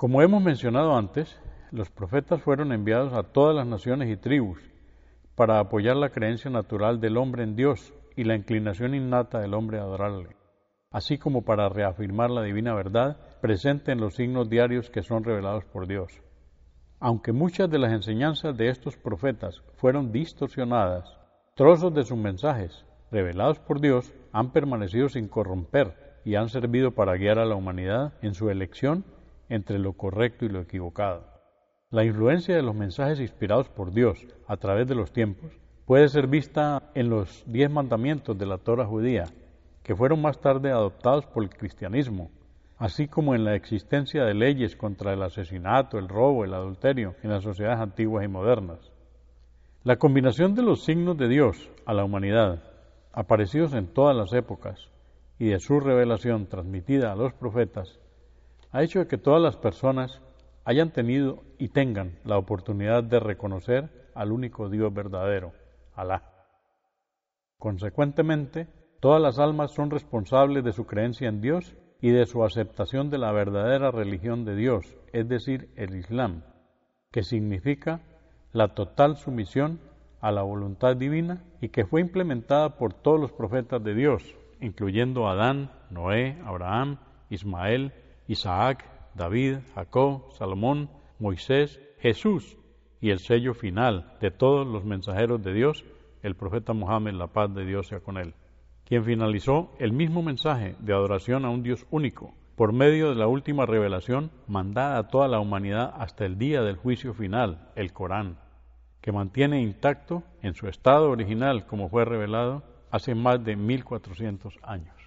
Como hemos mencionado antes, los profetas fueron enviados a todas las naciones y tribus para apoyar la creencia natural del hombre en Dios y la inclinación innata del hombre a adorarle, así como para reafirmar la divina verdad presente en los signos diarios que son revelados por Dios. Aunque muchas de las enseñanzas de estos profetas fueron distorsionadas, trozos de sus mensajes, revelados por Dios, han permanecido sin corromper y han servido para guiar a la humanidad en su elección entre lo correcto y lo equivocado. La influencia de los mensajes inspirados por Dios a través de los tiempos puede ser vista en los diez mandamientos de la Torah judía, que fueron más tarde adoptados por el cristianismo, así como en la existencia de leyes contra el asesinato, el robo, el adulterio en las sociedades antiguas y modernas. La combinación de los signos de Dios a la humanidad, aparecidos en todas las épocas, y de su revelación transmitida a los profetas, ha hecho que todas las personas hayan tenido y tengan la oportunidad de reconocer al único Dios verdadero, Alá. Consecuentemente, todas las almas son responsables de su creencia en Dios y de su aceptación de la verdadera religión de Dios, es decir, el Islam, que significa la total sumisión a la voluntad divina y que fue implementada por todos los profetas de Dios, incluyendo Adán, Noé, Abraham, Ismael, Isaac, David, Jacob, Salomón, Moisés, Jesús y el sello final de todos los mensajeros de Dios, el profeta Mohammed, la paz de Dios sea con él, quien finalizó el mismo mensaje de adoración a un Dios único por medio de la última revelación mandada a toda la humanidad hasta el día del juicio final, el Corán, que mantiene intacto en su estado original como fue revelado hace más de 1400 años.